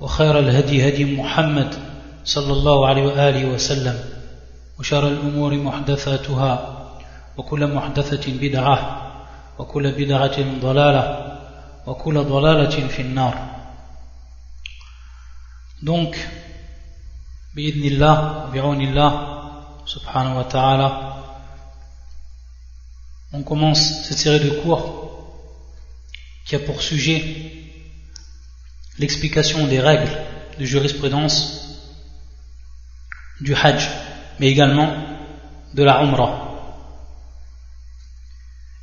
وخير الهدي هدي محمد صلى الله عليه وآله وسلم وشر الأمور محدثاتها وكل محدثة بدعة وكل بدعة ضلالة وكل ضلالة في النار. Donc, bi'idnillah, bi'awnillah, subhanahu wa ta'ala, on commence cette série de cours qui a pour sujet l'explication des règles de jurisprudence du Hajj, mais également de la Umrah.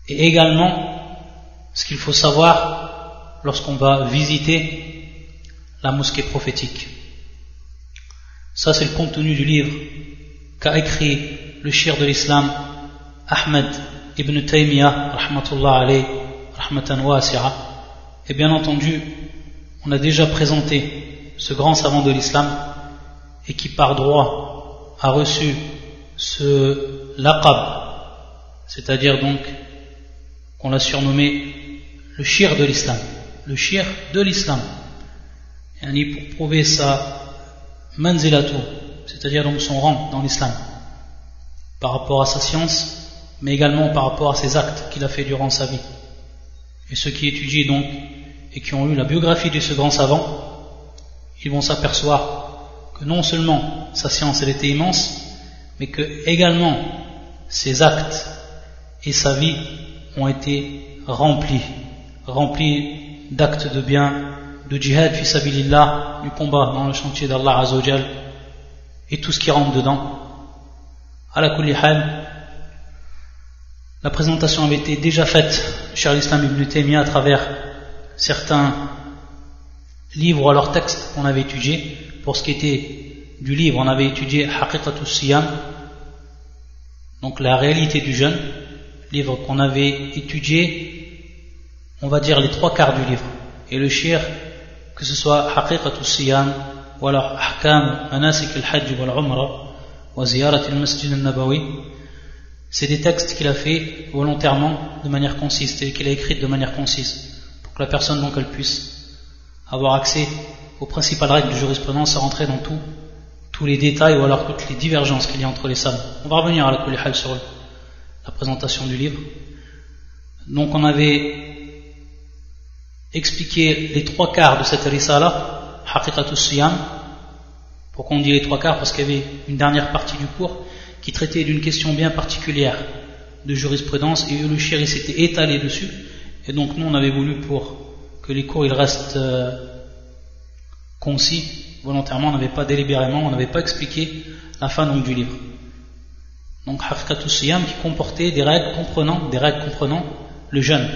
Et également ce qu'il faut savoir lorsqu'on va visiter la mosquée prophétique. Ça, c'est le contenu du livre qu'a écrit le shir de l'islam Ahmed ibn Taymiyyah, rahmatullah alayh, rahmatan wasi'a. Et bien entendu, on a déjà présenté ce grand savant de l'islam et qui par droit a reçu ce laqab, c'est-à-dire donc qu'on l'a surnommé le shir de l'islam, le shir de l'islam, pour prouver sa manzilatu, c'est-à-dire donc son rang dans l'islam, par rapport à sa science, mais également par rapport à ses actes qu'il a fait durant sa vie. Et ceux qui étudient donc et qui ont lu la biographie de ce grand savant, ils vont s'apercevoir que non seulement sa science elle était immense, mais que également ses actes et sa vie ont été remplis, remplis d'actes de bien, de djihad fi sabilillah, du combat dans le chantier d'Allah Azzawajal, et tout ce qui rentre dedans. À la kulli la présentation avait été déjà faite chez l'Islam ibn Taymiyyah à travers certains livres ou alors textes qu'on avait étudiés. Pour ce qui était du livre, on avait étudié Haqiqatus Siyam, donc la réalité du jeûne, livre qu'on avait étudié, on va dire les trois quarts du livre. Et le shir, que ce soit Haqiqatus Siyam, ou alors Ahkam Manasik al-Hajj wal-Umrah, wa Ziyarat al-Masjid al-Nabawi, c'est des textes qu'il a fait volontairement de manière concise, et qu'il a écrit de manière concise que la personne donc elle puisse avoir accès aux principales règles de jurisprudence sans rentrer dans tout, tous les détails ou alors toutes les divergences qu'il y a entre les sables. On va revenir à la Kulihal sur la présentation du livre. Donc on avait expliqué les trois quarts de cette risala, Haqiqatus Siyam. Pourquoi on dit les trois quarts? Parce qu'il y avait une dernière partie du cours qui traitait d'une question bien particulière de jurisprudence et le s'était étalé dessus et donc nous on avait voulu pour que les cours ils restent euh, concis, volontairement, on n'avait pas délibérément, on n'avait pas expliqué la fin donc, du livre. Donc Hafkatus Siyam qui comportait des règles comprenant, des règles comprenant le jeûne.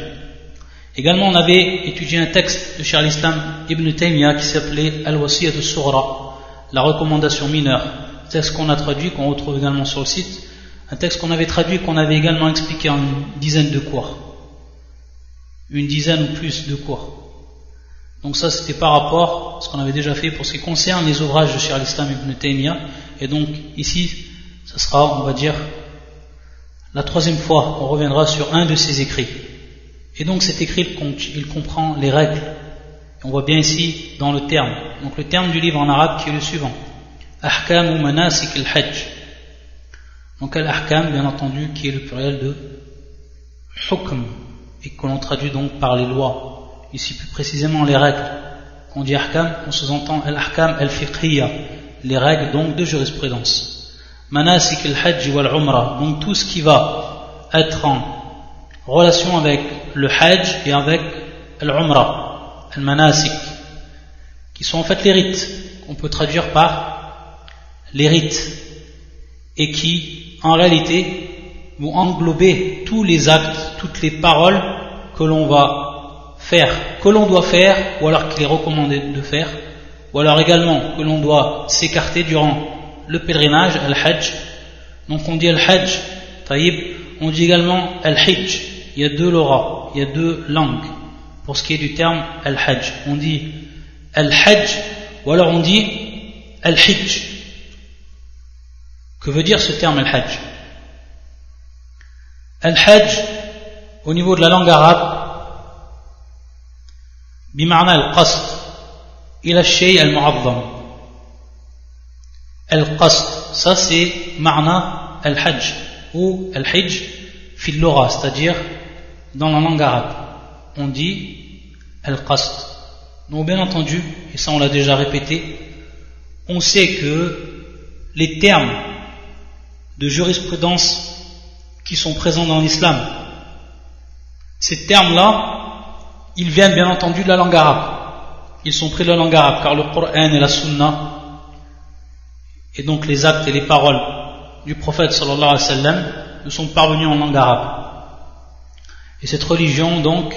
Également on avait étudié un texte de Charles Islam Ibn Taymiyyah qui s'appelait Al-Wasiyat al-Sughra, la recommandation mineure. Un texte qu'on a traduit, qu'on retrouve également sur le site. Un texte qu'on avait traduit, qu'on avait également expliqué en une dizaine de cours une dizaine ou plus de cours. Donc ça c'était par rapport à ce qu'on avait déjà fait pour ce qui concerne les ouvrages de Cheikh islam ibn Taymiyyah. Et donc ici, ça sera, on va dire, la troisième fois qu'on reviendra sur un de ses écrits. Et donc cet écrit, il comprend les règles. on voit bien ici dans le terme. Donc le terme du livre en arabe qui est le suivant. Ahkam ou manasik al-hajj. Donc al-ahkam, bien entendu, qui est le pluriel de hukm et que l'on traduit donc par les lois, ici plus précisément les règles. Quand on dit ahkam, on sous-entend al-ahkam al-fiqhiyya, les règles donc de jurisprudence. Manasik al-hajj wal-umrah, donc tout ce qui va être en relation avec le hajj et avec al-umrah, al-manasik, qui sont en fait les rites, qu'on peut traduire par les rites, et qui en réalité vont englober tous les actes, toutes les paroles que l'on va faire, que l'on doit faire, ou alors qu'il est recommandé de faire ou alors également que l'on doit s'écarter durant le pèlerinage, al-hajj. Donc on dit al-hajj, taïb, on dit également al-hajj. Il y a deux lora, il y a deux langues pour ce qui est du terme al-hajj. On dit al-hajj ou alors on dit al-hajj. Que veut dire ce terme al-hajj? Al-hajj, au niveau de la langue arabe, بمعنى القصد إلى الشيء المعظم القصد ça c'est معنى الحج ou الحج في اللغة c'est-à-dire dans la langue arabe on dit al-qasd donc bien entendu et ça on l'a déjà répété on sait que les termes de jurisprudence qui sont présents dans l'islam ces termes là ils viennent bien entendu de la langue arabe. Ils sont pris de la langue arabe, car le Coran et la Sunna, et donc les actes et les paroles du prophète sallallahu alayhi wa sallam, nous sont parvenus en langue arabe. Et cette religion, donc,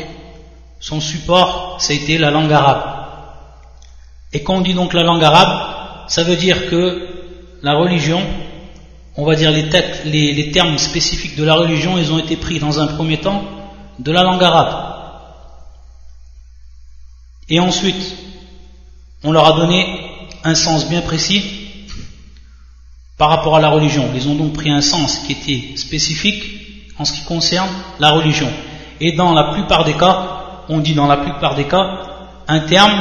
son support, ça a été la langue arabe. Et quand on dit donc la langue arabe, ça veut dire que la religion, on va dire les, les termes spécifiques de la religion, ils ont été pris dans un premier temps de la langue arabe. Et ensuite, on leur a donné un sens bien précis par rapport à la religion. Ils ont donc pris un sens qui était spécifique en ce qui concerne la religion. Et dans la plupart des cas, on dit dans la plupart des cas, un terme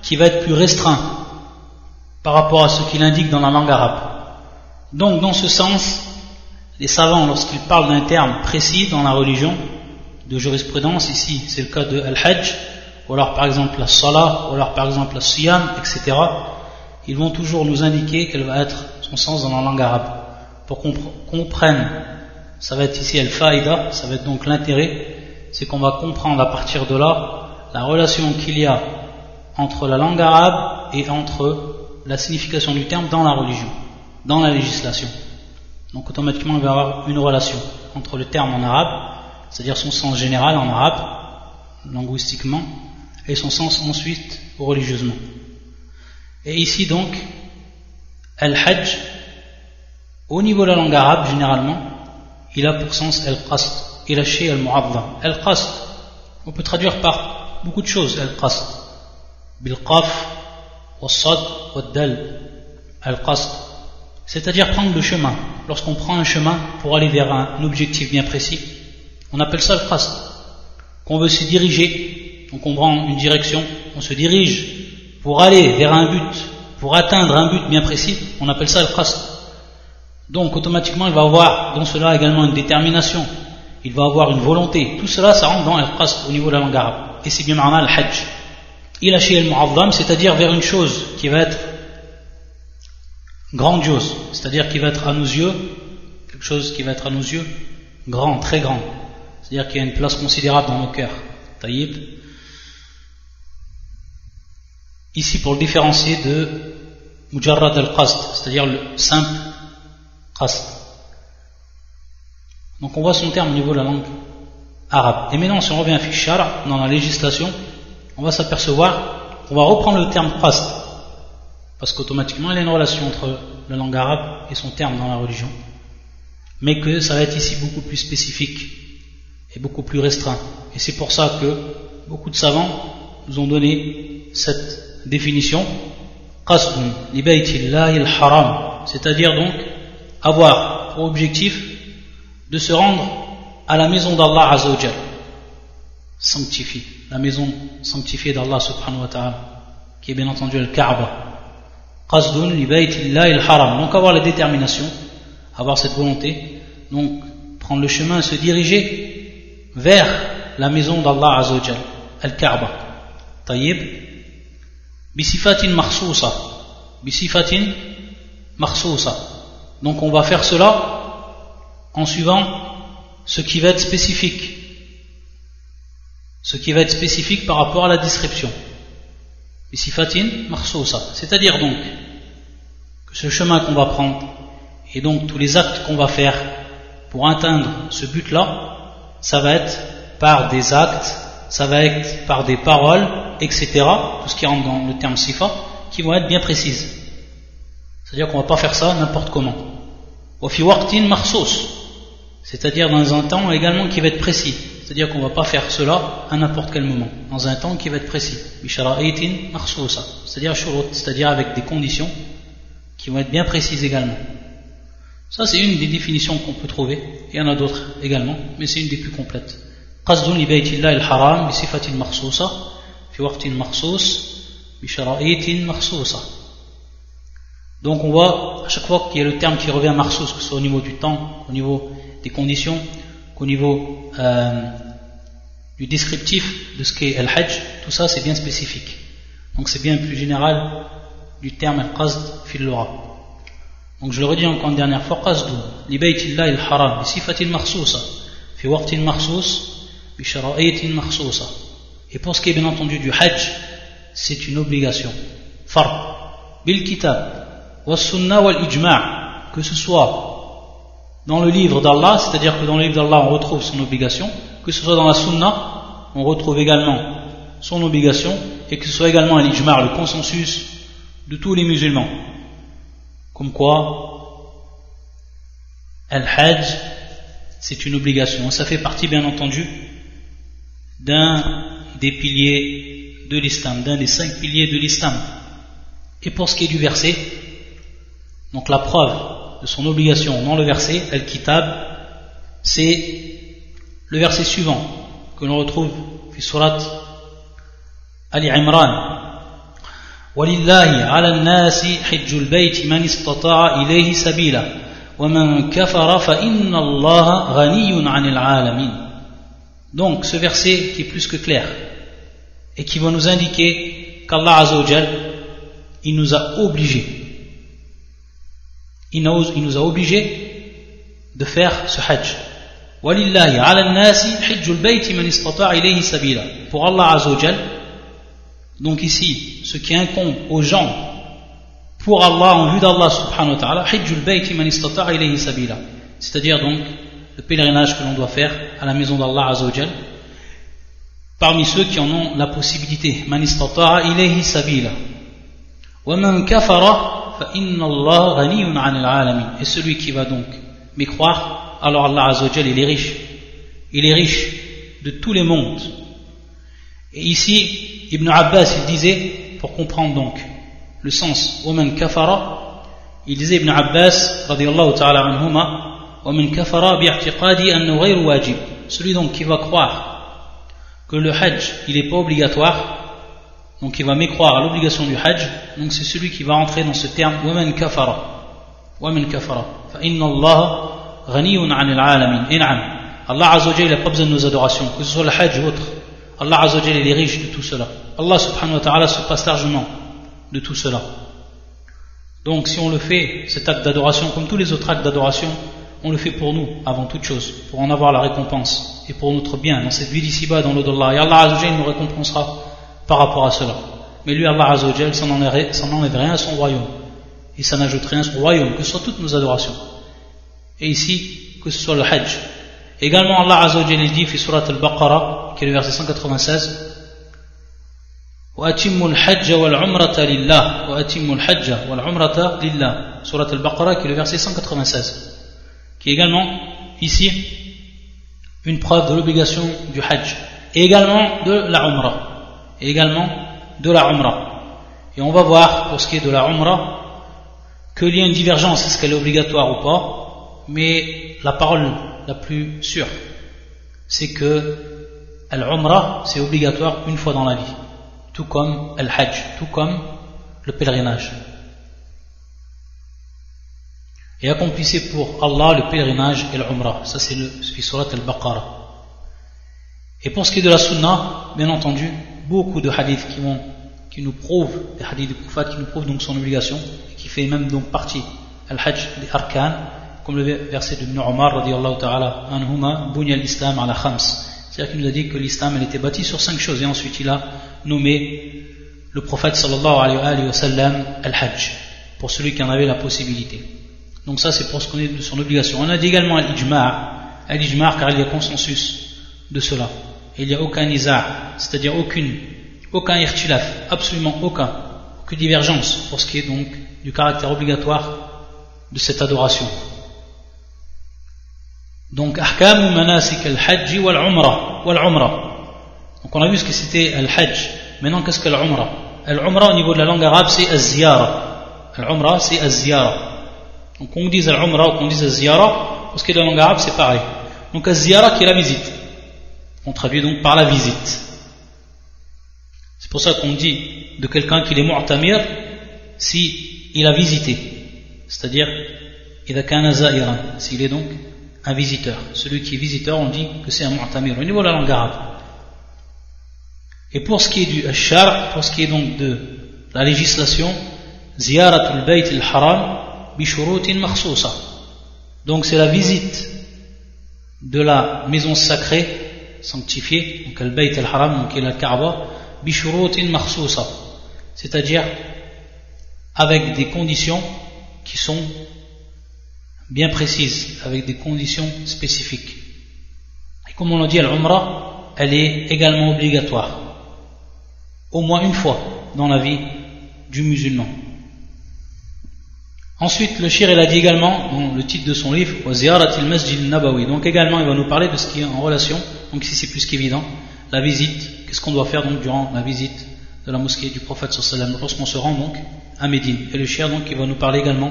qui va être plus restreint par rapport à ce qu'il indique dans la langue arabe. Donc, dans ce sens, les savants, lorsqu'ils parlent d'un terme précis dans la religion, de jurisprudence, ici c'est le cas de Al-Hajj, ou alors par exemple la salah, ou alors par exemple la siyam, etc., ils vont toujours nous indiquer quel va être son sens dans la langue arabe. Pour qu'on comprenne, ça va être ici al-faïda, ça va être donc l'intérêt, c'est qu'on va comprendre à partir de là la relation qu'il y a entre la langue arabe et entre la signification du terme dans la religion, dans la législation. Donc automatiquement il va y avoir une relation entre le terme en arabe, c'est-à-dire son sens général en arabe, linguistiquement, et son sens ensuite religieusement. Et ici donc, al-hajj, au niveau de la langue arabe généralement, il a pour sens al-qasd, il a chez al-mu'azzam. Al-qasd, on peut traduire par beaucoup de choses al-qasd. Bil-qaf, wal-sad, wal-dal, al-qasd. C'est-à-dire prendre le chemin. Lorsqu'on prend un chemin pour aller vers un objectif bien précis, on appelle ça al-qasd. Qu'on veut se diriger donc on prend une direction, on se dirige pour aller vers un but, pour atteindre un but bien précis, on appelle ça le qasd. Donc automatiquement il va avoir dans cela également une détermination, il va avoir une volonté. Tout cela, ça rentre dans le qasd au niveau de la langue arabe. Et c'est bien maintenant le hajj. Il a chez le mu'azzam, c'est-à-dire vers une chose qui va être grandiose, c'est-à-dire qui va être à nos yeux, quelque chose qui va être à nos yeux grand, très grand. C'est-à-dire qu'il y a une place considérable dans nos cœurs. Taïb. Ici, pour le différencier de Mujarrad al-Qasd, c'est-à-dire le simple Qasd. Donc on voit son terme au niveau de la langue arabe. Et maintenant, si on revient à Fichar, dans la législation, on va s'apercevoir qu'on va reprendre le terme Qasd, parce qu'automatiquement, il y a une relation entre la langue arabe et son terme dans la religion, mais que ça va être ici beaucoup plus spécifique et beaucoup plus restreint. Et c'est pour ça que beaucoup de savants nous ont donné cette définition. C'est-à-dire donc avoir pour objectif de se rendre à la maison d'Allah Azzawajal sanctifiée la maison sanctifiée d'Allah subhanahu wa ta'ala qui est bien entendu le Kaaba donc avoir la détermination avoir cette volonté donc prendre le chemin se diriger vers la maison d'Allah Azzawajal al-Kaaba. Tayyib. Bisifatin makhsousa bisifatin makhsousa donc on va faire cela en suivant ce qui va être spécifique. Ce qui va être spécifique par rapport à la description. Bisifatin makhsousa c'est-à-dire donc que ce chemin qu'on va prendre et donc tous les actes qu'on va faire pour atteindre ce but-là, ça va être par des actes, ça va être par des paroles etc., tout ce qui rentre dans le terme sifa, qui vont être bien précises. C'est-à-dire qu'on ne va pas faire ça n'importe comment. C'est-à-dire dans un temps également qui va être précis. C'est-à-dire qu'on ne va pas faire cela à n'importe quel moment, dans un temps qui va être précis. C'est-à-dire avec des conditions qui vont être bien précises également. Ça, c'est une des définitions qu'on peut trouver. Il y en a d'autres également, mais c'est une des plus complètes. Donc on voit à chaque fois qu'il y a le terme qui revient à Marsous, que ce soit au niveau du temps, au niveau des conditions, qu'au niveau euh, du descriptif de ce qu'est el hajj, tout ça c'est bien spécifique. Donc c'est bien plus général du terme al-qasd fil Donc je le redis encore une dernière fois. Et pour ce qui est bien entendu du hajj, c'est une obligation. Far bil kitab wa sunnah wal ijma' que ce soit dans le livre d'Allah, c'est-à-dire que dans le livre d'Allah on retrouve son obligation, que ce soit dans la sunna, on retrouve également son obligation, et que ce soit également un ijmar, le consensus de tous les musulmans. Comme quoi, al-hajj, c'est une obligation. Ça fait partie, bien entendu, d'un des piliers de l'islam, d'un des cinq piliers de l'islam. Et pour ce qui est du verset, donc la preuve de son obligation dans le verset Al-Kitab, c'est le verset suivant que l'on retrouve في surat Ali Imran ولله على الناس حج البيت من استطاع إليه سبيلا ومن كفر فإن الله غني عن العالمين Donc ce verset qui est plus que clair et qui va nous indiquer qu'Allah Azzawajal il nous a obligés il nous a obligés de faire ce hajj. Pour Allah Azzawajal, donc ici, ce qui incombe aux gens, pour Allah, en vue d'Allah subhanahu wa ta'ala, c'est-à-dire donc le pèlerinage que l'on doit faire à la maison d'Allah Azzawajal, parmi ceux qui en ont la possibilité. Et celui qui va donc m'y croire, alors Allah Azzawajal, il est riche. Il est riche de tous les mondes. Et ici, Ibn Abbas, il disait, pour comprendre donc le sens, Omen kafara, il disait Ibn Abbas, radiallahu ta'ala anhuma, Omen kafara bi'atiqadi annu ghayru wajib. Celui donc qui va croire que le hajj, il n'est pas obligatoire, donc il va mécroire à l'obligation du hajj, donc c'est celui qui va entrer dans ce terme waman kafara. Kafara. Fa inna Allah ghaniyun 'anil 'alamin. In'am. Allah Azzawajal n'a pas besoin de nos adorations, que ce soit le hajj ou autre. Allah Azzawajal est riche de tout cela. Allah subhanahu wa ta'ala se passe largement de tout cela. Donc si on le fait, cet acte d'adoration, comme tous les autres actes d'adoration, on le fait pour nous, avant toute chose, pour en avoir la récompense, et pour notre bien, dans cette vie d'ici-bas, dans l'eau d'Allah. Et Allah Azzawajal nous récompensera par rapport à cela. Mais lui, Allah Azzawajal, ça n'enlève rien à son royaume. Et ça n'ajoute rien à son royaume, que ce soit toutes nos adorations. Et ici, que ce soit le Hajj. Également, Allah Azzawajal dit, fi surat al-Baqarah, qui est le verset 196, وأتموا الحج والعمرة لله وأتموا الحج والعمرة لله Surat al-Baqarah qui est le verset 196 qui est également ici une preuve de l'obligation du Hajj et également de la Umrah et également de la Umrah. Et on va voir, pour ce qui est de la Umrah, qu'il y a une divergence, est-ce qu'elle est obligatoire ou pas, mais la parole la plus sûre, c'est que l'Umrah, c'est obligatoire une fois dans la vie, tout comme Al-Hajj, tout comme le pèlerinage. Et accomplissez pour Allah le pèlerinage et l'Umrah. Ça, c'est le surat al-Baqarah. Et pour ce qui est de la Sunnah, bien entendu, beaucoup de hadiths qui, nous prouvent, des hadiths de Koufat qui nous prouvent donc son obligation, et qui fait même donc partie, al-hajj des arkan, comme le verset de Omar, radiallahu ta'ala, anhuma, bunya l'islam ala khams. C'est-à-dire qu'il nous a dit que l'islam, était bâtie sur cinq choses, et ensuite il a nommé le prophète sallallahu alayhi wa sallam al-hajj, pour celui qui en avait la possibilité. Donc ça, c'est pour ce qu'on est de son obligation. On a dit également al-ijma', al-ijma' car il y a consensus de cela il n'y a aucun nisa, c'est-à-dire aucune, aucun irtilaf, absolument aucun, que divergence pour ce qui est donc du caractère obligatoire de cette adoration. Donc, ahkam manasik al-hajj. Wal donc on a vu ce que c'était al-hajj. Maintenant, qu'est-ce que l'umrah Al-umrah au niveau de la langue arabe, c'est az-ziyara. Al-umrah, c'est az-ziyara. Donc qu'on dise al-umrah ou qu'on dise az-ziyara, pour ce qui est de la langue arabe, c'est pareil. Donc az-ziyara qui est la visite. On traduit donc par la visite. C'est pour ça qu'on dit de quelqu'un qui est mu'tamir si il a visité. C'est-à-dire, il a qu'un s'il est donc un visiteur. Celui qui est visiteur, on dit que c'est un mu'tamir au niveau de la langue. Et pour ce qui est du shar, pour ce qui est donc de la législation, ziyaratul bayt al-haram bishurutin makhsusa. Donc c'est la visite de la maison sacrée, sanctifiée, donc al-bayt al-haram, donc la Kaaba, bishurutin makhsusa. C'est-à-dire avec des conditions qui sont bien précises, avec des conditions spécifiques. Et comme on l'a dit, l'umrah, elle est également obligatoire au moins une fois dans la vie du musulman. Ensuite, le shir, il a dit également, dans le titre de son livre, Nabawi. Donc également, il va nous parler de ce qui est en relation, donc ici c'est plus qu'évident, la visite, qu'est-ce qu'on doit faire donc durant la visite de la mosquée du prophète sallam lorsqu'on se rend donc à Médine. Et le shir donc, il va nous parler également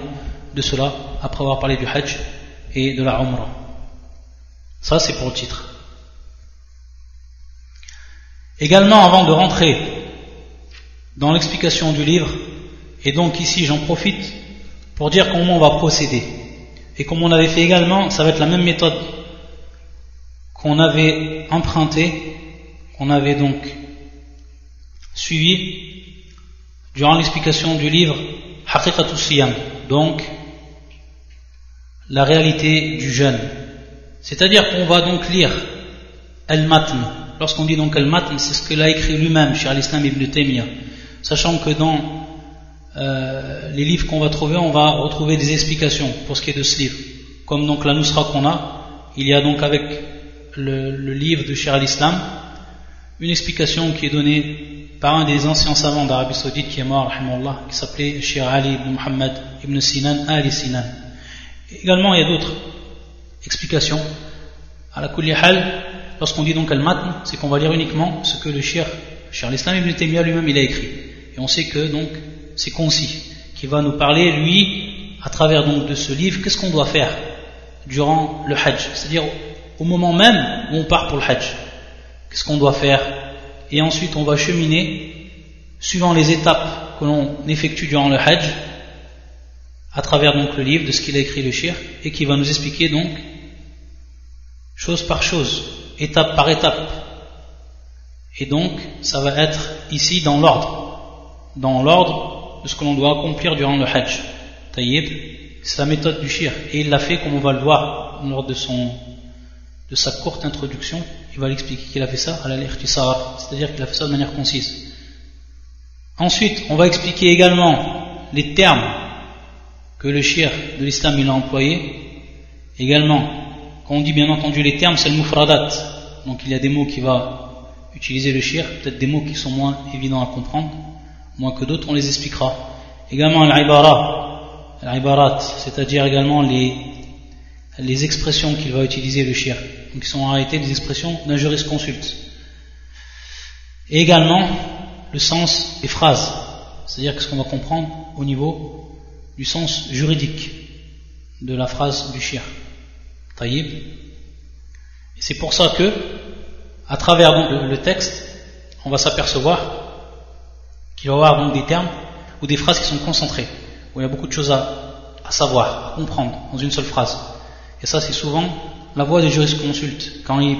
de cela, après avoir parlé du hajj et de la umrah. Ça, c'est pour le titre. Également, avant de rentrer dans l'explication du livre, et donc ici j'en profite pour dire comment on va procéder. Et comme on avait fait également, ça va être la même méthode qu'on avait empruntée, qu'on avait donc suivi durant l'explication du livre donc la réalité du jeûne. C'est-à-dire qu'on va donc lire Al-Matn. Lorsqu'on dit donc Al-Matn, c'est ce que l'a écrit lui-même, cher l'Islam ibn Taymiyyah sachant que dans euh, les livres qu'on va trouver, on va retrouver des explications pour ce qui est de ce livre. Comme donc la Nusra qu'on a, il y a donc avec le, livre de Shir al-Islam une explication qui est donnée par un des anciens savants d'Arabie Saoudite qui est mort, qui s'appelait Shir Ali ibn Muhammad ibn Sinan Ali Sinan. Également, il y a d'autres explications. À la Hal, lorsqu'on dit donc al-matn, c'est qu'on va lire uniquement ce que le Shir, al-Islam ibn Taymiyyah lui-même il a écrit. Et on sait que donc c'est concis, qui va nous parler, lui, à travers donc de ce livre, qu'est-ce qu'on doit faire durant le Hajj, c'est-à-dire au moment même où on part pour le Hajj. Qu'est-ce qu'on doit faire? Et ensuite on va cheminer suivant les étapes que l'on effectue durant le Hajj, à travers donc le livre de ce qu'il a écrit le shir, et qui va nous expliquer donc chose par chose, étape par étape. Et donc, ça va être ici dans l'ordre dans l'ordre de ce que l'on doit accomplir durant le Hajj. Taïb, c'est la méthode du shir. Et il l'a fait comme on va le voir lors de, son, de sa courte introduction. Il va l'expliquer qu'il a fait ça à la c'est-à-dire qu'il a fait ça de manière concise. Ensuite, on va expliquer également les termes que le shir de l'islam il a employé. Également, quand on dit bien entendu les termes, c'est le mufradat. Donc il y a des mots qui va utiliser le shir, peut-être des mots qui sont moins évidents à comprendre moins que d'autres, on les expliquera. Également l'ibara, c'est-à-dire également les, les expressions qu'il va utiliser le shir, qui sont en réalité des expressions d'un jurisconsulte. Et également le sens des phrases, c'est-à-dire ce qu'on va comprendre au niveau du sens juridique de la phrase du shir. Taïb. C'est pour ça que, à travers le texte, on va s'apercevoir il va y avoir donc des termes ou des phrases qui sont concentrées, où il y a beaucoup de choses à, savoir, à comprendre dans une seule phrase. Et ça, c'est souvent la voix des jurisconsultes. Quand ils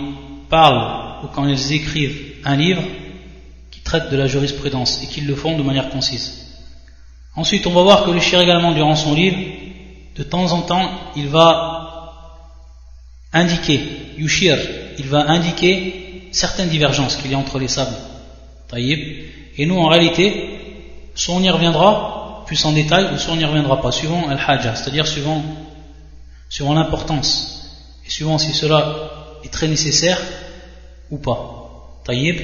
parlent ou quand ils écrivent un livre qui traite de la jurisprudence et qu'ils le font de manière concise. Ensuite, on va voir que le shir également, durant son livre, de temps en temps, il va indiquer, yushir, il va indiquer certaines divergences qu'il y a entre les sables. Taïb. Et nous, en réalité, soit on y reviendra plus en détail, ou soit on n'y reviendra pas, suivant al-hajjah, c'est-à-dire suivant, suivant l'importance, et suivant si cela est très nécessaire ou pas. Taïb.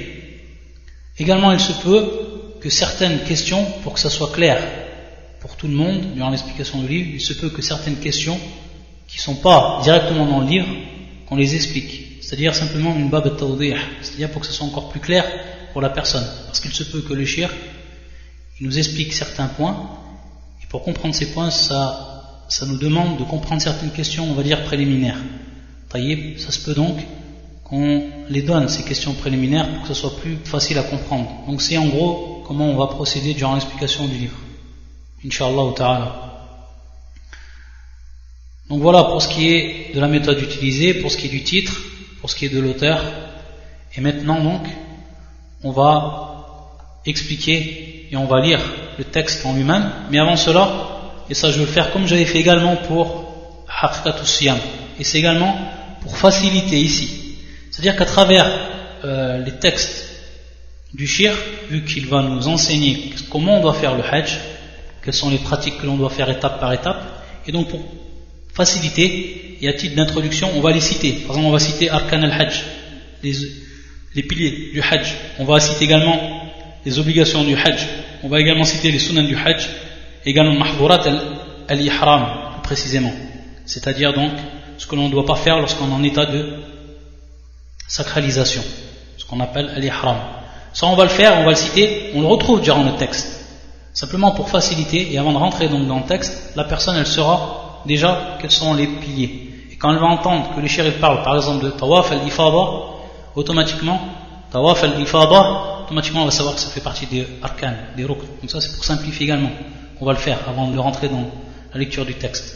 Également, il se peut que certaines questions, pour que ça soit clair pour tout le monde, durant l'explication du livre, il se peut que certaines questions qui ne sont pas directement dans le livre, qu'on les explique. C'est-à-dire simplement une bab c'est-à-dire pour que ce soit encore plus clair pour la personne. Parce qu'il se peut que le shir, il nous explique certains points, et pour comprendre ces points, ça, nous demande de comprendre certaines questions, on va dire préliminaires. Ça se peut donc qu'on les donne, ces questions préliminaires, pour que ce soit plus facile à comprendre. Donc c'est en gros comment on va procéder durant l'explication du livre. Inch'Allah ta'ala. Donc voilà pour ce qui est de la méthode utilisée, pour ce qui est du titre, pour ce qui est de l'auteur. Et maintenant donc, on va expliquer et on va lire le texte en lui-même. Mais avant cela, et ça je vais le faire comme j'avais fait également pour Haqqatus Et c'est également pour faciliter ici. C'est-à-dire qu'à travers euh, les textes du shir, vu qu'il va nous enseigner comment on doit faire le hajj, quelles sont les pratiques que l'on doit faire étape par étape, et donc pour faciliter, et à titre d'introduction, on va les citer. Par exemple, on va citer Arkan al-Hajj, les, piliers du Hajj. On va citer également les obligations du Hajj. On va également citer les sunnah du Hajj, également Mahdurat al-Ihram, précisément. C'est-à-dire donc ce que l'on ne doit pas faire lorsqu'on est en état de sacralisation, ce qu'on appelle al-ihram. Ça, on va le faire, on va le citer, on le retrouve durant le texte. Simplement pour faciliter, et avant de rentrer donc dans le texte, la personne, elle saura déjà quels sont les piliers. Et quand elle va entendre que le shérif parle, par exemple, de tawaf al-ifada, automatiquement, tawaf al-ifada, automatiquement, on va savoir que ça fait partie des arcanes, des rukn. Donc ça, c'est pour simplifier également. On va le faire avant de rentrer dans la lecture du texte.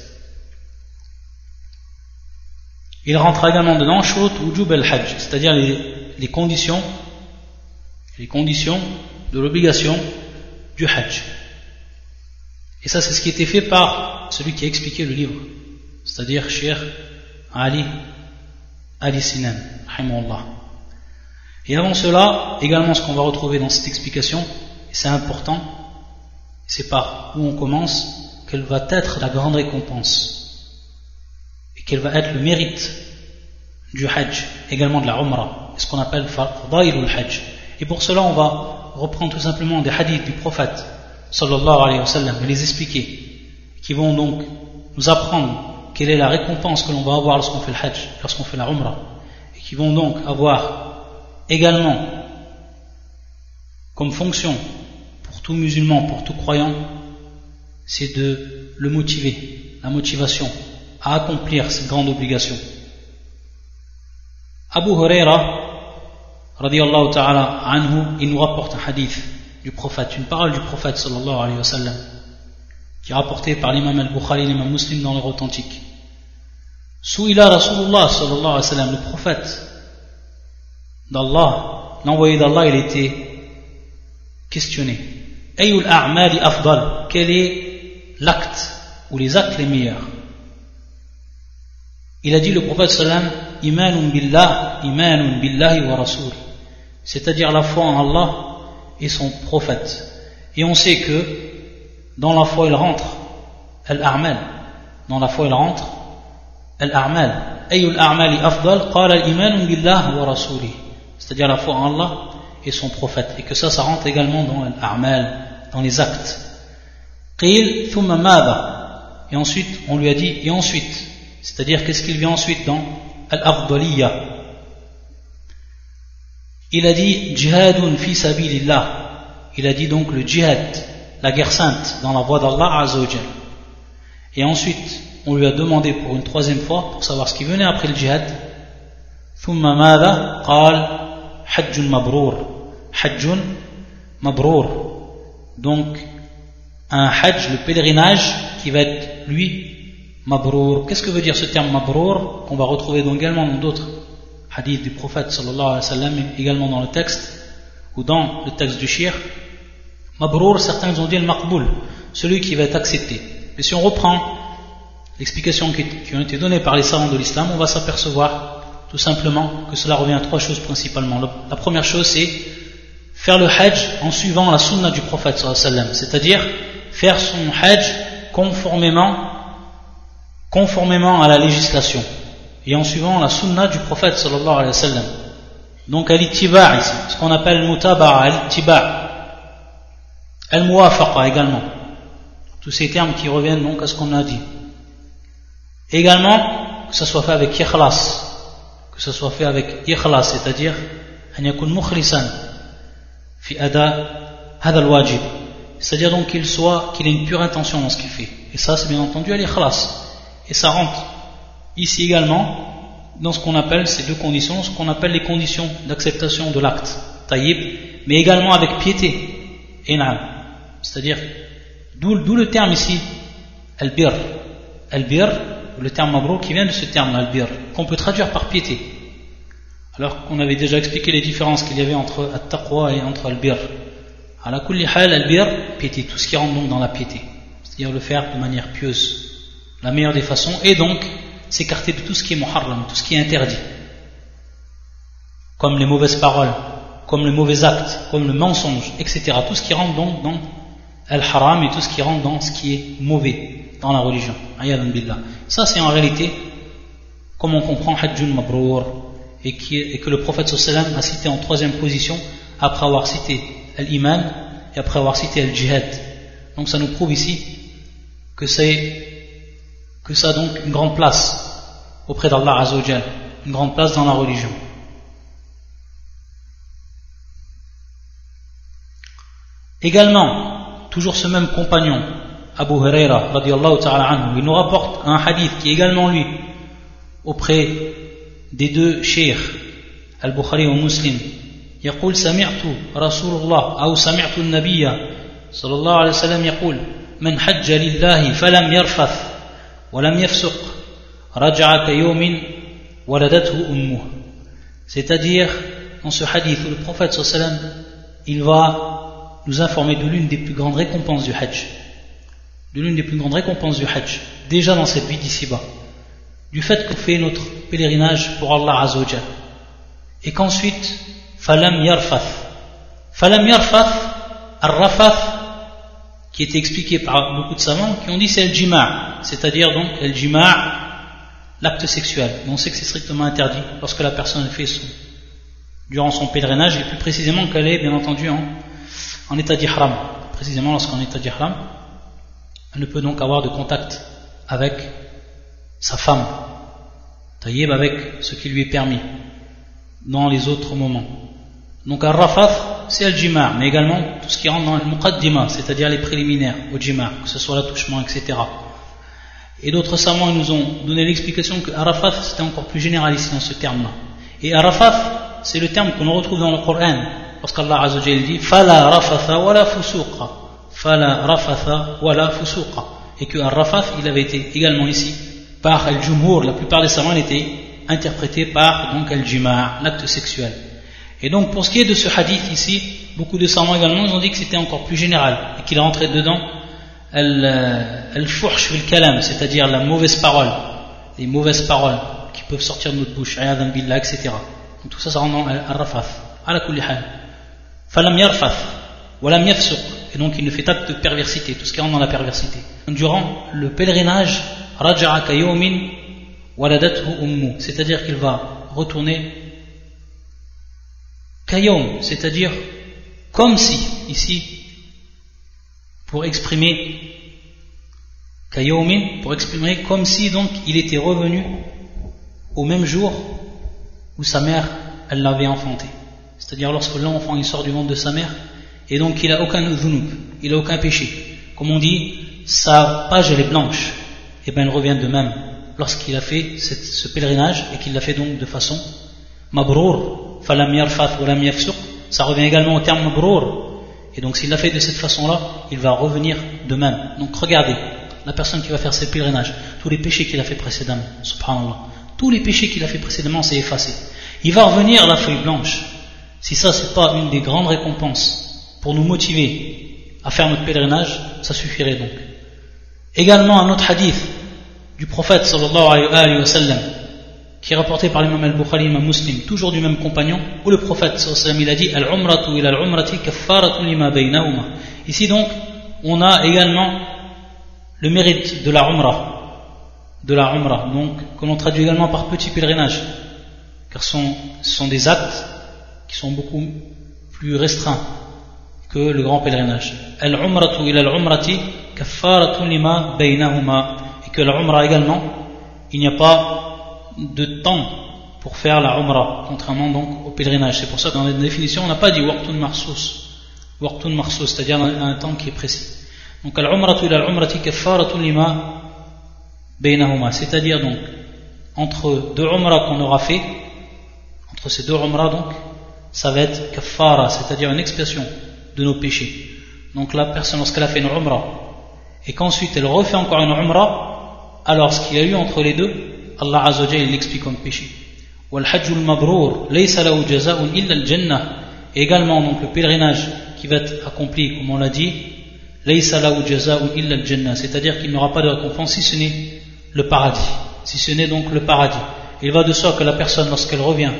Il rentre également dedans Shut Wujub al-Hajj, c'est-à-dire les, conditions, les conditions de l'obligation du Hajj. Et ça, c'est ce qui été fait par celui qui a expliqué le livre, c'est-à-dire Cheikh Ali Ali Sinan, Et avant cela, également ce qu'on va retrouver dans cette explication, c'est important, c'est par où on commence, quelle va être la grande récompense et quel va être le mérite du Hajj, également de la Umrah, ce qu'on appelle Fadailul Hajj. Et pour cela, on va reprendre tout simplement des hadiths du prophète, sallallahu alayhi wa sallam, et les expliquer, qui vont donc nous apprendre quelle est la récompense que l'on va avoir lorsqu'on fait le Hajj, lorsqu'on fait la Umrah, et qui vont donc avoir également comme fonction pour tout musulman, pour tout croyant, c'est de le motiver, la motivation, à accomplir cette grande obligation. Abu Huraira, radiallahu ta'ala anhu, il nous rapporte un hadith du prophète, une parole du prophète sallallahu alayhi wa sallam, qui est rapportée par l'imam al-Bukhari l'imam muslim dans leur authentique. Souila Rasulullah sallallahu alayhi wa sallam, le prophète d'Allah, l'envoyé d'Allah, il était questionné. Ayul a'mali afdal, quel est l'acte ou les actes les meilleurs? Il a dit le prophète sallam imanun billah, imanun billahi wa rasul. C'est-à-dire la foi en Allah et son prophète. Et on sait que dans la foi il rentre al-a'mal. Dans la foi il rentre al-a'mal. Ayul a'mali afdal? Qala imanun billah wa rasuli. C'est-à-dire la foi en Allah et son prophète. Et que ça, ça rentre également dans al-a'mal, dans les actes. Qil thumma. Et ensuite, on lui a dit, et ensuite, c'est-à-dire, qu'est-ce qu'il vient ensuite dans Al-Afdaliya Il a dit Jihadun fi sabilillah. Il a dit donc le djihad, la guerre sainte dans la voie d'Allah Azzawajal. Et ensuite, on lui a demandé pour une troisième fois, pour savoir ce qui venait après le djihad, ثم ماذا قال حج مبرور حج مبرور donc un hajj le pèlerinage qui va être lui Mabrour. Qu'est-ce que veut dire ce terme Mabrour qu'on va retrouver donc également dans d'autres hadiths du prophète sallallahu alayhi wa sallam, également dans le texte ou dans le texte du shir Mabrour, certains ont dit le maqboul, celui qui va être accepté. Et si on reprend l'explication qui, qui ont été données par les savants de l'islam, on va s'apercevoir tout simplement que cela revient à trois choses principalement. La première chose, c'est faire le hajj en suivant la sunna du prophète sallallahu alayhi wa sallam, c'est-à-dire faire son hajj conformément conformément à la législation et en suivant la sunna du prophète sallallahu alayhi wa sallam. Donc al ici, ce qu'on appelle mutaba'a, al Al-Muwafaqa également. Tous ces termes qui reviennent donc à ce qu'on a dit. Également, que ce soit fait avec ikhlas, que ce soit fait avec ikhlas, c'est-à-dire c'est-à-dire donc qu'il soit qu'il ait une pure intention dans ce qu'il fait. Et ça c'est bien entendu al-ikhlas et ça rentre ici également dans ce qu'on appelle ces deux conditions ce qu'on appelle les conditions d'acceptation de l'acte taïb mais également avec piété c'est-à-dire d'où le terme ici al-bir al-bir le terme mabrour qui vient de ce terme al-bir qu'on peut traduire par piété. Alors qu'on avait déjà expliqué les différences qu'il y avait entre at-taqwa et entre al-bir. À la hal, al-bir, piété, tout ce qui rentre donc dans la piété, c'est-à-dire le faire de manière pieuse, la meilleure des façons, et donc s'écarter de tout ce qui est muharram, tout ce qui est interdit, comme les mauvaises paroles, comme les mauvais actes, comme le mensonge, etc. Tout ce qui rentre donc dans al-haram et tout ce qui rentre dans ce qui est mauvais dans la religion. Ça c'est en réalité, comme on comprend Hajjun Mabrour, et, que le prophète sallam a cité en troisième position après avoir cité l'iman et après avoir cité le jihad. Donc ça nous prouve ici que c'est que ça a donc une grande place auprès d'Allah Azzawajal, une grande place dans la religion. Également, toujours ce même compagnon, Abu Huraira, il nous rapporte un hadith qui est également lui auprès des deux شيخ البخاري ومسلم يقول سمعت رسول الله أو سمعت النبي صلى الله عليه وسلم يقول من حج لله فلم يرفث ولم يفسق رجع كيوم ولدته أمه c'est-à-dire dans ce hadith où le prophète sallam il va nous informer de l'une des plus grandes récompenses du hajj de l'une des plus grandes récompenses du hajj déjà dans cette vie d'ici-bas du fait qu'on fait notre pèlerinage pour Allah Azzawajal. Et qu'ensuite, falam yarfath. Falam yarfath, ar-rafath, qui est expliqué par beaucoup de savants, qui ont dit c'est le jima', c'est-à-dire donc le jima', l'acte sexuel. Et on sait que c'est strictement interdit lorsque la personne fait son, durant son pèlerinage, et plus précisément qu'elle est bien entendu en, en état d'ihram. Précisément lorsqu'en état d'ihram, elle ne peut donc avoir de contact avec sa femme, taïb avec ce qui lui est permis dans les autres moments. Donc al-rafath, c'est al-jima', mais également tout ce qui rentre dans le muqaddima, c'est-à-dire les préliminaires au jima', que ce soit l'attouchement, etc. Et d'autres savants nous ont donné l'explication que Arafat c'était encore plus général ici dans ce terme-là. Et Arafat, c'est le terme qu'on retrouve dans le Coran, parce qu'Allah Azzawajal dit Fala rafatha wala fusuqa. Fala rafatha wala fusuqa. Et que Arafat, il avait été également ici par al-jumhur, la plupart des savants étaient interprétés par donc al-jima', l'acte sexuel. Et donc pour ce qui est de ce hadith ici, beaucoup de savants également ont dit que c'était encore plus général et qu'il rentrait dedans al-fuhsh fil kalam, c'est-à-dire la mauvaise parole, les mauvaises paroles qui peuvent sortir de notre bouche, billah, etc. Donc tout ça, ça rentre dans al-rafath, ala kulli hal. Falam yarfath, walam yafsuq, et donc il ne fait pas de perversité, tout ce qui rentre dans la perversité. Durant le pèlerinage, c'est-à-dire qu'il va retourner c'est-à-dire comme si, ici, pour exprimer kayomin, pour exprimer comme si donc il était revenu au même jour où sa mère, elle l'avait enfanté. C'est-à-dire lorsque l'enfant il sort du ventre de sa mère, et donc il n'a aucun dhunub, il n'a aucun péché. Comme on dit, sa page elle est blanche et eh bien il revient de même lorsqu'il a fait ce pèlerinage et qu'il l'a fait donc de façon mabrour, falam yarfath lam yafsuq, ça revient également au terme mabrour. Et donc s'il l'a fait de cette façon-là, il va revenir de même. Donc regardez, la personne qui va faire ce pèlerinage, tous les péchés qu'il a fait précédemment, subhanallah, tous les péchés qu'il a fait précédemment, c'est effacé. Il va revenir la feuille blanche. Si ça, c'est pas une des grandes récompenses pour nous motiver à faire notre pèlerinage, ça suffirait donc. Également un autre hadith du prophète sallallahu alayhi wa sallam qui est rapporté par l'imam al-Bukhari, l'imam muslim, toujours du même compagnon, où le prophète il a dit Al-umratu ila al-umrati kaffaratu lima baynahuma. Ici donc, on a également le mérite de la umrah, de la umrah, donc que l'on traduit également par petit pèlerinage, car ce sont, sont des actes qui sont beaucoup plus restreints que le grand pèlerinage. Al-umratu ila al-umrati kaffaratun lima baynahuma. Et que la également, il n'y a pas de temps pour faire la umrah, contrairement donc au pèlerinage. C'est pour ça que dans la définition, on n'a pas dit waqtun marsus, waqtun marsus, c'est-à-dire un temps qui est précis. Donc al-umratu ila al-umrati kaffaratun lima baynahuma, c'est-à-dire donc entre deux umrah qu'on aura fait, entre ces deux umrah donc, ça va être kaffara, c'est-à-dire une expiation de nos péchés. Donc la personne, lorsqu'elle a fait une umrah, et qu'ensuite elle refait encore une umrah, alors ce qu'il y a eu entre les deux, Allah Azzawajal l'explique comme péché. Et également donc le pèlerinage qui va être accompli, comme on l'a dit, c'est-à-dire qu'il n'y aura pas de récompense si ce n'est le paradis, si ce n'est donc le paradis. Il va de sorte que la personne, lorsqu'elle revient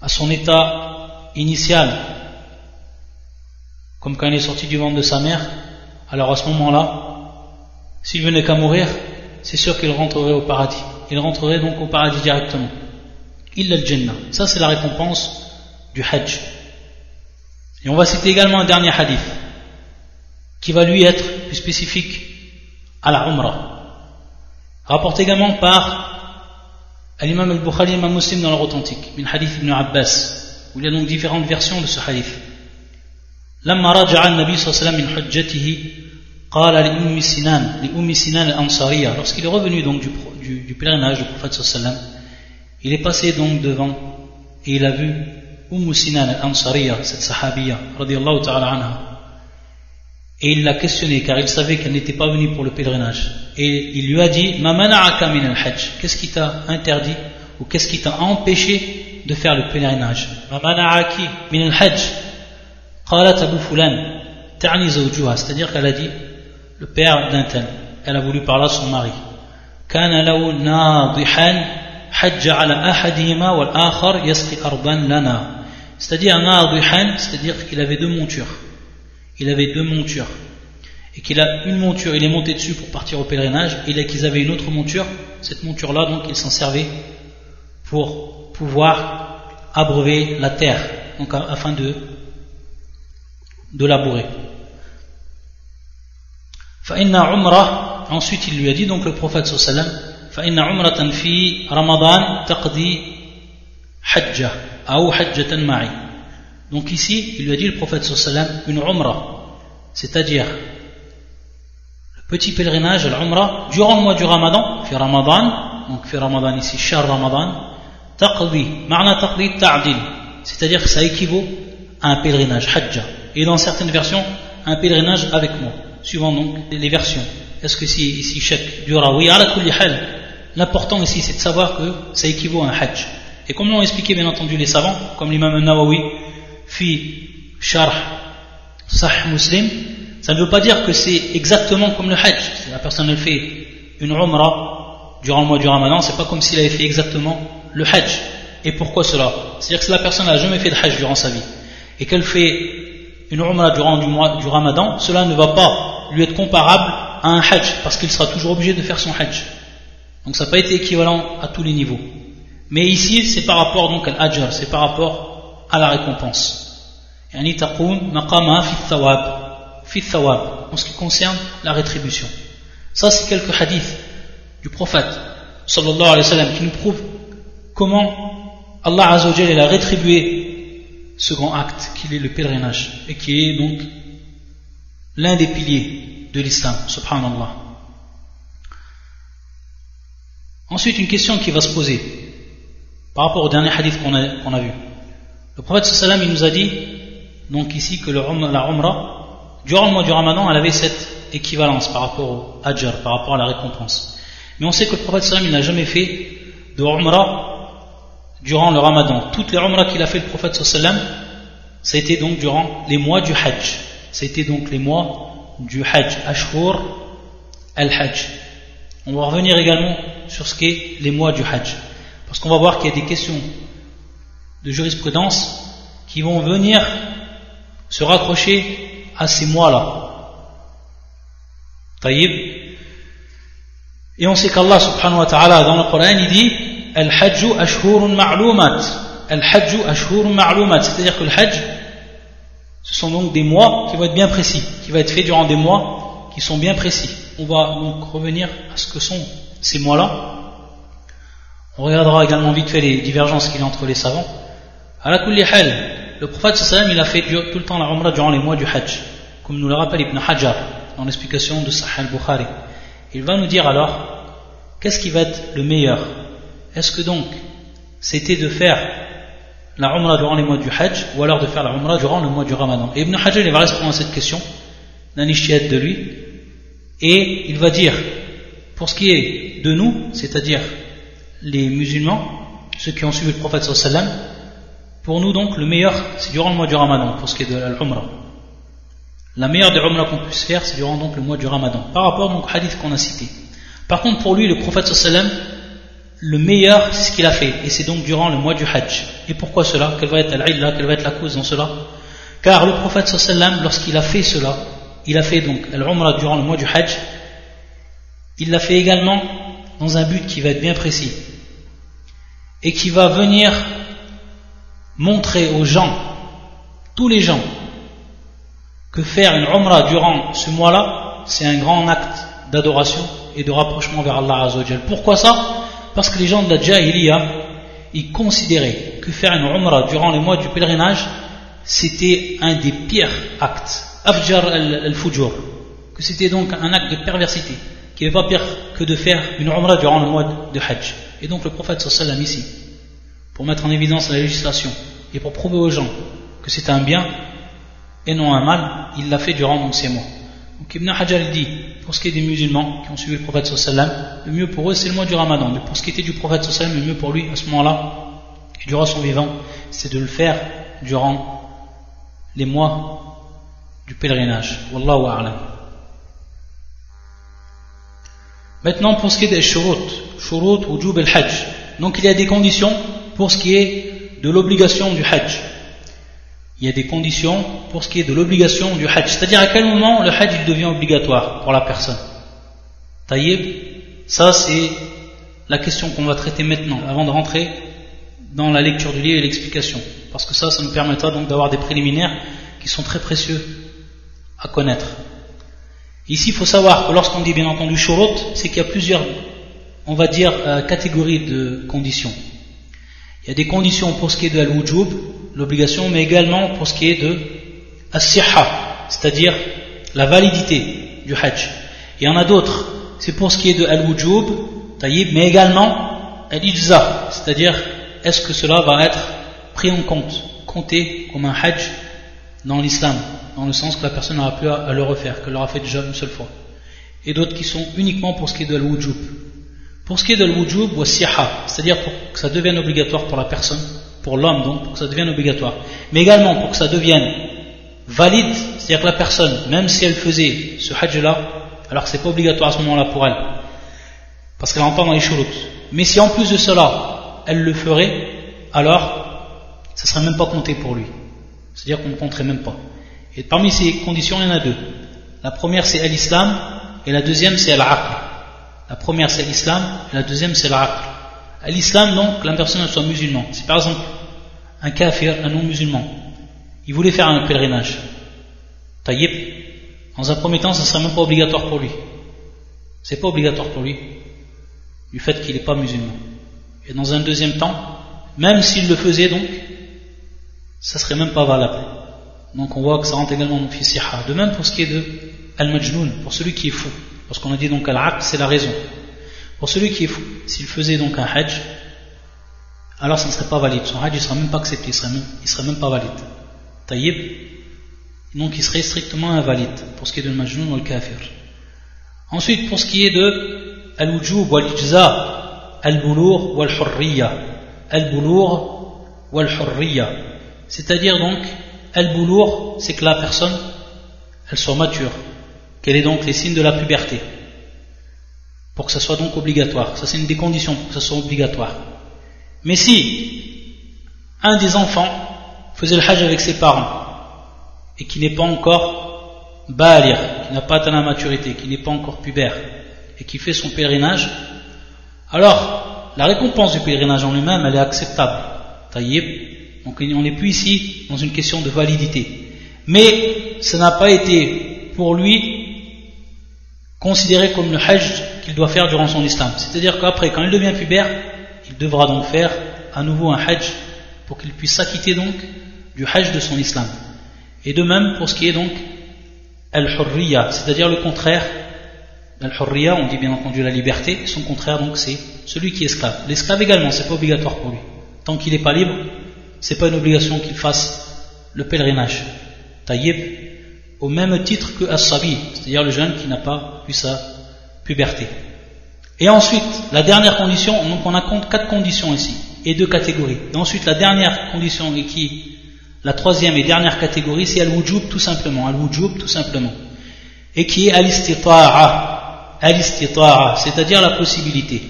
à son état initial, comme quand il est sorti du ventre de sa mère, alors à ce moment-là, s'il venait qu'à mourir, c'est sûr qu'il rentrerait au paradis. Il rentrerait donc au paradis directement. Il a le Jannah. Ça, c'est la récompense du Hajj. Et on va citer également un dernier hadith qui va lui être plus spécifique à la Umrah. Rapporté également par l'imam al-Bukhari et l'imam muslim dans leur authentique, une hadith ibn Abbas, où il y a donc différentes versions de ce hadith. لما رجع النبي صلى الله عليه وسلم من حجته Lorsqu'il est revenu donc du, du, du pèlerinage du prophète sallam, il est passé donc devant et il a vu Umm Sinan al-Ansariya, cette sahabiya, ta'ala anha. Et il l'a questionnée car il savait qu'elle n'était pas venue pour le pèlerinage. Et il lui a dit Ma min al-hajj Qu'est-ce qui t'a interdit ou qu'est-ce qui t'a empêché de faire le pèlerinage Ma min al-hajj C'est-à-dire qu'elle a dit le père d'un tel. Elle a voulu parler à son mari. C'est-à-dire c'est-à-dire qu'il avait deux montures. Il avait deux montures. Et qu'il a une monture il est monté dessus pour partir au pèlerinage. Et qu'ils avaient une autre monture. Cette monture là donc il s'en servait pour pouvoir abreuver la terre donc afin de de labourer. Ensuite, il lui a dit, donc le prophète sallam, Donc ici, il lui a dit le prophète sallam une umrah, c'est-à-dire le petit pèlerinage, l'umrah, durant le mois du ramadan, fi ramadan, donc fi ramadan ici, char ramadan, taqdi, ma'na taqdi ta'dil, c'est-à-dire que ça équivaut à un pèlerinage, hajja et dans certaines versions, un pèlerinage avec moi, suivant donc les versions. Est-ce que si ici chèque du rawi, l'important ici c'est de savoir que ça équivaut à un hajj. Et comme l'ont expliqué bien entendu les savants, comme l'imam Nawawi, fi sharh sah muslim, ça ne veut pas dire que c'est exactement comme le hajj. Si la personne elle fait une umrah durant le mois du ramadan, c'est pas comme s'il avait fait exactement le hajj. Et pourquoi cela? C'est-à-dire que si la personne n'a jamais fait de hajj durant sa vie, et qu'elle fait une umrah durant du mois du ramadan, cela ne va pas lui être comparable à un hajj, parce qu'il sera toujours obligé de faire son hajj. Donc ça n'a pas été équivalent à tous les niveaux. Mais ici, c'est par rapport donc à l'ajr, c'est par rapport à la récompense. en ce qui concerne la rétribution. Ça, c'est quelques hadiths du prophète sallallahu alayhi wa qui nous prouvent comment Allah a rétribué second acte, qui est le pèlerinage, et qui est donc l'un des piliers de l'islam, subhanallah. Ensuite, une question qui va se poser par rapport au dernier hadith qu'on a, vu. Le prophète sallam il nous a dit, donc ici, que le, la umrah, durant le mois du ramadan, elle avait cette équivalence par rapport au ajr, par rapport à la récompense. Mais on sait que le prophète sallam il n'a jamais fait de umrah durant le ramadan. Toutes les umrah qu'il a fait le prophète sallam, ça a été donc durant les mois du hajj. Été donc les mois du hajj, ashur al-hajj. On va revenir également sur ce qu'est les mois du hajj. Parce qu'on va voir qu'il y a des questions de jurisprudence qui vont venir se raccrocher à ces mois-là. Taïb. Et on sait qu'Allah subhanahu wa ta'ala dans le Coran il dit Al-Hajj ashhurun ma'lumat. Al-Hajj ashhurun ma'lumat. C'est-à-dire que le Hajj, Ce sont donc des mois qui vont être bien précis, qui vont être faits durant des mois qui sont bien précis. On va donc revenir à ce que sont ces mois-là. On regardera également vite fait les divergences qu'il y a entre les savants. À la le prophète sallam il a fait tout le temps la Umrah durant les mois du Hajj, comme nous le rappelle Ibn Hajar dans l'explication de Sahih al-Bukhari. Il va nous dire alors, qu'est-ce qui va être le meilleur? Est-ce que donc c'était de faire la Umrah durant les mois du Hajj ou alors de faire la Umrah durant le mois du Ramadan Et Ibn Hajar il va répondre à cette question d'un de lui et il va dire, pour ce qui est de nous, c'est-à-dire les musulmans, ceux qui ont suivi le prophète sallam, pour nous donc le meilleur c'est durant le mois du Ramadan pour ce qui est de l'Umrah. La meilleure des Umrah qu'on puisse faire c'est durant donc le mois du Ramadan par rapport donc au hadith qu'on a cité. Par contre pour lui le prophète sallam le meilleur c'est ce qu'il a fait. Et c'est donc durant le mois du Hajj. Et pourquoi cela? Quelle va être la Quelle va être la cause dans cela? Car le prophète sallam lorsqu'il a fait cela, il a fait donc l'Umrah durant le mois du Hajj, il l'a fait également dans un but qui va être bien précis. Et qui va venir montrer aux gens, tous les gens, que faire une umrah durant ce mois-là, c'est un grand acte d'adoration et de rapprochement vers Allah Azzawajal. Pourquoi ça? Parce que les gens de la Jahiliya, ils considéraient que faire une umrah durant les mois du pèlerinage, c'était un des pires actes. Afjar al-Fujur. Que c'était donc un acte de perversité, qui n'est pas pire que de faire une umrah durant le mois de Hajj. Et donc le prophète sallallahu ici, pour mettre en évidence la législation et pour prouver aux gens que c'est un bien et non un mal, il l'a fait durant ces mois. Donc Ibn Hajar dit, pour ce qui est des musulmans qui ont suivi le prophète sallam, le mieux pour eux c'est le mois du ramadan, mais pour ce qui était du prophète sallam, le mieux pour lui à ce moment-là, et durant son vivant, c'est de le faire durant les mois du pèlerinage. Wallahu a'lam. Maintenant pour ce qui est des shurut, shurut wujub al-hajj. Donc il y a des conditions pour ce qui est de l'obligation du Hajj. Il y a des conditions pour ce qui est de l'obligation du Hajj. C'est-à-dire à quel moment le Hajj devient obligatoire pour la personne. Taïb, ça c'est la question qu'on va traiter maintenant, avant de rentrer dans la lecture du livre et l'explication. Parce que ça, ça nous permettra donc d'avoir des préliminaires qui sont très précieux à connaître. Ici, il faut savoir que lorsqu'on dit bien entendu shurut, c'est qu'il y a plusieurs, on va dire, euh, catégories de conditions. Il y a des conditions pour ce qui est de al-wujub, l'obligation, mais également pour ce qui est de as-siha, c'est-à-dire la validité du hajj. Il y en a d'autres, c'est pour ce qui est de al-wujub, mais également al-ijza, c'est-à-dire est-ce que cela va être pris en compte, compté comme un hajj dans l'islam, dans le sens que la personne n'aura plus à le refaire, qu'elle l'aura fait déjà une seule fois. Et d'autres qui sont uniquement pour ce qui est de al-wujub. Pour ce qui est de l'wujub ou c'est-à-dire pour que ça devienne obligatoire pour la personne, pour l'homme donc, pour que ça devienne obligatoire, mais également pour que ça devienne valide, c'est-à-dire que la personne, même si elle faisait ce hajj-là, alors que c'est pas obligatoire à ce moment-là pour elle, parce qu'elle entend dans les shurut. Mais si en plus de cela, elle le ferait, alors ça ne serait même pas compté pour lui. C'est-à-dire qu'on ne compterait même pas. Et parmi ces conditions, il y en a deux. La première c'est l'islam et la deuxième c'est l'aql. La première c'est l'islam, et la deuxième c'est l'aql. L'islam donc, la personne soit musulman. Si par exemple un kafir, un non-musulman, il voulait faire un pèlerinage, taïb, dans un premier temps, ce ne serait même pas obligatoire pour lui. C'est pas obligatoire pour lui, du fait qu'il n'est pas musulman. Et dans un deuxième temps, même s'il le faisait donc, ça serait même pas valable. Donc on voit que ça rentre également dans le De même pour ce qui est de al-majnoun, pour celui qui est fou. Parce qu'on a dit donc al c'est la raison. Pour celui qui est fou, s'il faisait donc un hajj, alors ça ne serait pas valide. Son hajj ne sera même pas accepté, il ne serait, serait, même pas valide. Taïb, donc il serait strictement invalide pour ce qui est de majnoun ou le kafir. Ensuite, pour ce qui est de al-wujub ou al-ijza, al-bulur ou al-hurriya. Al-bulur ou al-hurriya. C'est-à-dire donc, al-bulur, c'est que la personne, elle soit mature. Quels sont donc les signes de la puberté? Pour que ça soit donc obligatoire. Ça, c'est une des conditions pour que ça soit obligatoire. Mais si un des enfants faisait le hajj avec ses parents et qui n'est pas encore balir, qui n'a pas atteint la maturité, qui n'est pas encore pubère et qui fait son pèlerinage, alors la récompense du pèlerinage en lui-même, elle est acceptable. Donc on n'est plus ici dans une question de validité. Mais ça n'a pas été pour lui considéré comme le hajj qu'il doit faire durant son islam. C'est-à-dire qu'après, quand il devient pubère, il devra donc faire à nouveau un hajj pour qu'il puisse s'acquitter donc du hajj de son islam. Et de même pour ce qui est donc al-hurriya, c'est-à-dire le contraire. Al-hurriya, on dit bien entendu la liberté, son contraire donc c'est celui qui est esclave. L'esclave également, c'est pas obligatoire pour lui. Tant qu'il n'est pas libre, c'est pas une obligation qu'il fasse le pèlerinage. Taïb, au même titre que as-sabi, c'est-à-dire le jeune qui n'a pas eu sa puberté. Et ensuite, la dernière condition, donc on a quatre conditions ici, et deux catégories. Et ensuite, la dernière condition, et qui, la troisième et dernière catégorie, c'est al-wujub tout simplement, al-wujub tout simplement. Et qui est al-istita'a, al-istita'a, c'est-à-dire la possibilité.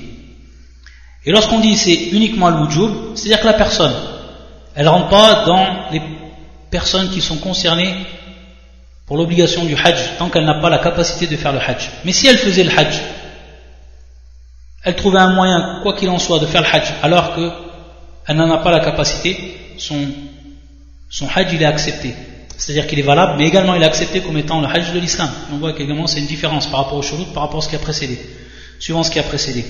Et lorsqu'on dit c'est uniquement al-wujub, c'est-à-dire que la personne, elle rentre pas dans les personnes qui sont concernées pour l'obligation du hajj, tant qu'elle n'a pas la capacité de faire le hajj. Mais si elle faisait le hajj, elle trouvait un moyen, quoi qu'il en soit, de faire le hajj, alors qu'elle n'en a pas la capacité, son, son hajj il est accepté. C'est-à-dire qu'il est valable, mais également il est accepté comme étant le hajj de l'islam. On voit qu'également c'est une différence par rapport au shurut, par rapport à ce qui a précédé, suivant ce qui a précédé.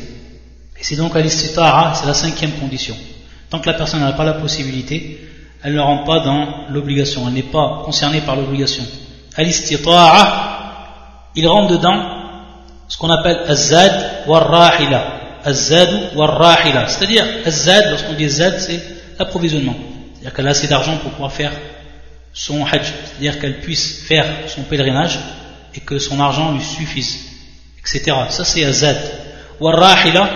Et c'est donc à l'istitara, c'est la cinquième condition. Tant que la personne n'a pas la possibilité, elle ne rentre pas dans l'obligation, elle n'est pas concernée par l'obligation. À l'istitara, il rentre dedans ce qu'on appelle azad wa rahila. Azad wa rahila. C'est-à-dire, azad, lorsqu'on dit zad, c'est l'approvisionnement. C'est-à-dire qu'elle a assez d'argent pour pouvoir faire son hajj. C'est-à-dire qu'elle puisse faire son pèlerinage et que son argent lui suffise, etc. Ça, c'est azad. Wa rahila,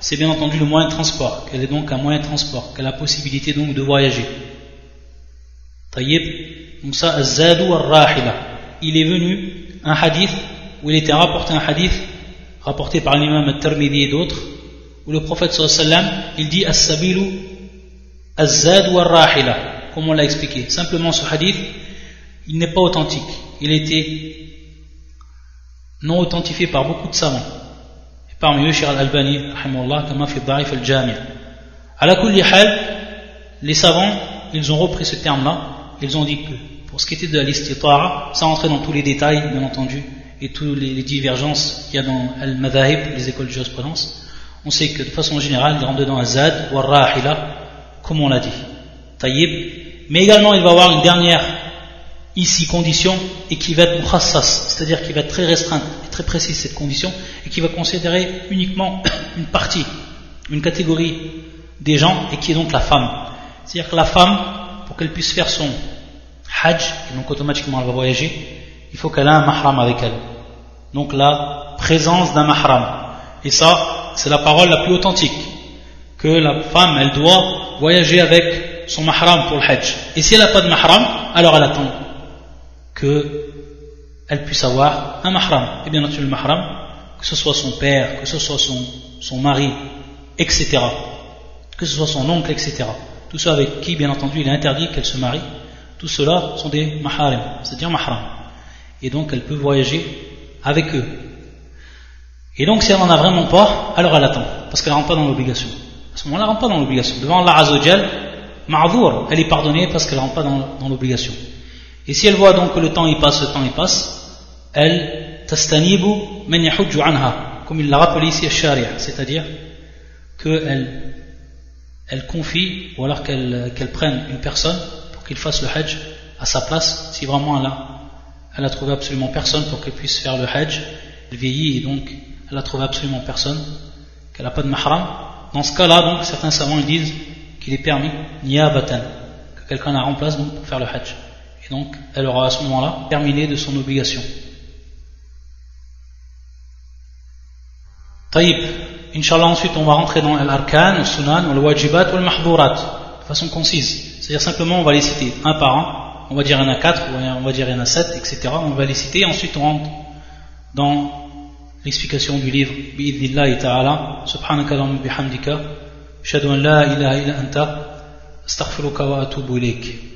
c'est bien entendu le moyen de transport. Qu'elle est donc un moyen de transport. Qu'elle a la possibilité donc de voyager. Tayyib. Donc ça, azad wa rahila. Il est venu un hadith où il était rapporté un hadith rapporté par l'imam al-Tirmidhi et d'autres où le prophète sallam il dit as-sabilu az-zad wa rahila comme on l'a expliqué. Simplement ce hadith il n'est pas authentique. Il a été non authentifié par beaucoup de savants. Et parmi eux Cheikh al-Albani rahimahullah kama fi da'if al-jami' la kulli hal les savants ils ont repris ce terme là ils ont dit que pour ce qui était de l'istitara sans entrer dans tous les détails bien entendu et toutes les, divergences qu'il y a dans Al-Madhahib, les écoles de jurisprudence, on sait que de façon générale, il rentre dedans Azad ou Rahila, comme on l'a dit. Taïb. Mais également, il va avoir une dernière ici condition et qui va être mukhassas, c'est-à-dire qui va être très restreinte et très précise cette condition et qui va considérer uniquement une partie, une catégorie des gens et qui est donc la femme. C'est-à-dire que la femme, pour qu'elle puisse faire son hajj, et donc automatiquement elle va voyager, il faut qu'elle ait un mahram avec elle. Donc la présence d'un mahram. Et ça, c'est la parole la plus authentique. Que la femme, elle doit voyager avec son mahram pour le hajj. Et si elle n'a pas de mahram, alors elle attend que elle puisse avoir un mahram. Et bien entendu, le mahram, que ce soit son père, que ce soit son, mari, etc. Que ce soit son oncle, etc. Tout ça avec qui, bien entendu, il est interdit qu'elle se marie. Tout cela sont des maharim, c'est-à-dire mahram et donc elle peut voyager avec eux. Et donc si elle n'en a vraiment pas, alors elle attend, parce qu'elle ne rentre pas dans l'obligation. À ce moment-là, elle ne rentre pas dans l'obligation. Devant Allah Azzawajal, ma'avour, elle est pardonnée parce qu'elle ne rentre pas dans, l'obligation. Et si elle voit donc que le temps y passe, le temps y passe, elle tastanibu men anha, comme il l'a rappelé ici à Sharia, c'est-à-dire qu'elle elle confie, ou alors qu'elle prenne une personne pour qu'il fasse le hajj à sa place, si vraiment elle a elle a trouvé absolument personne pour qu'elle puisse faire le hajj, elle vieillit et donc elle a trouvé absolument personne, qu'elle n'a pas de mahram. Dans ce cas-là, donc, certains savants disent qu'il est permis, niyabatan, que quelqu'un la remplace pour faire le hajj. Et donc, elle aura à ce moment-là terminé de son obligation. Taïb, Inch'Allah, ensuite on va rentrer dans l'arkan, le sunan, le wajibat ou le mahdurat, de façon concise. C'est-à-dire simplement on va les citer un par un on va dire il y en a 4, on va dire il y en a 7, etc. On va les citer, ensuite on rentre dans l'explication du livre. Bi'idnillahi ta'ala. Subhanaka wa bihamdika. Ashhadu an la ilaha illa anta. Astaghfiruka wa atubu ilayk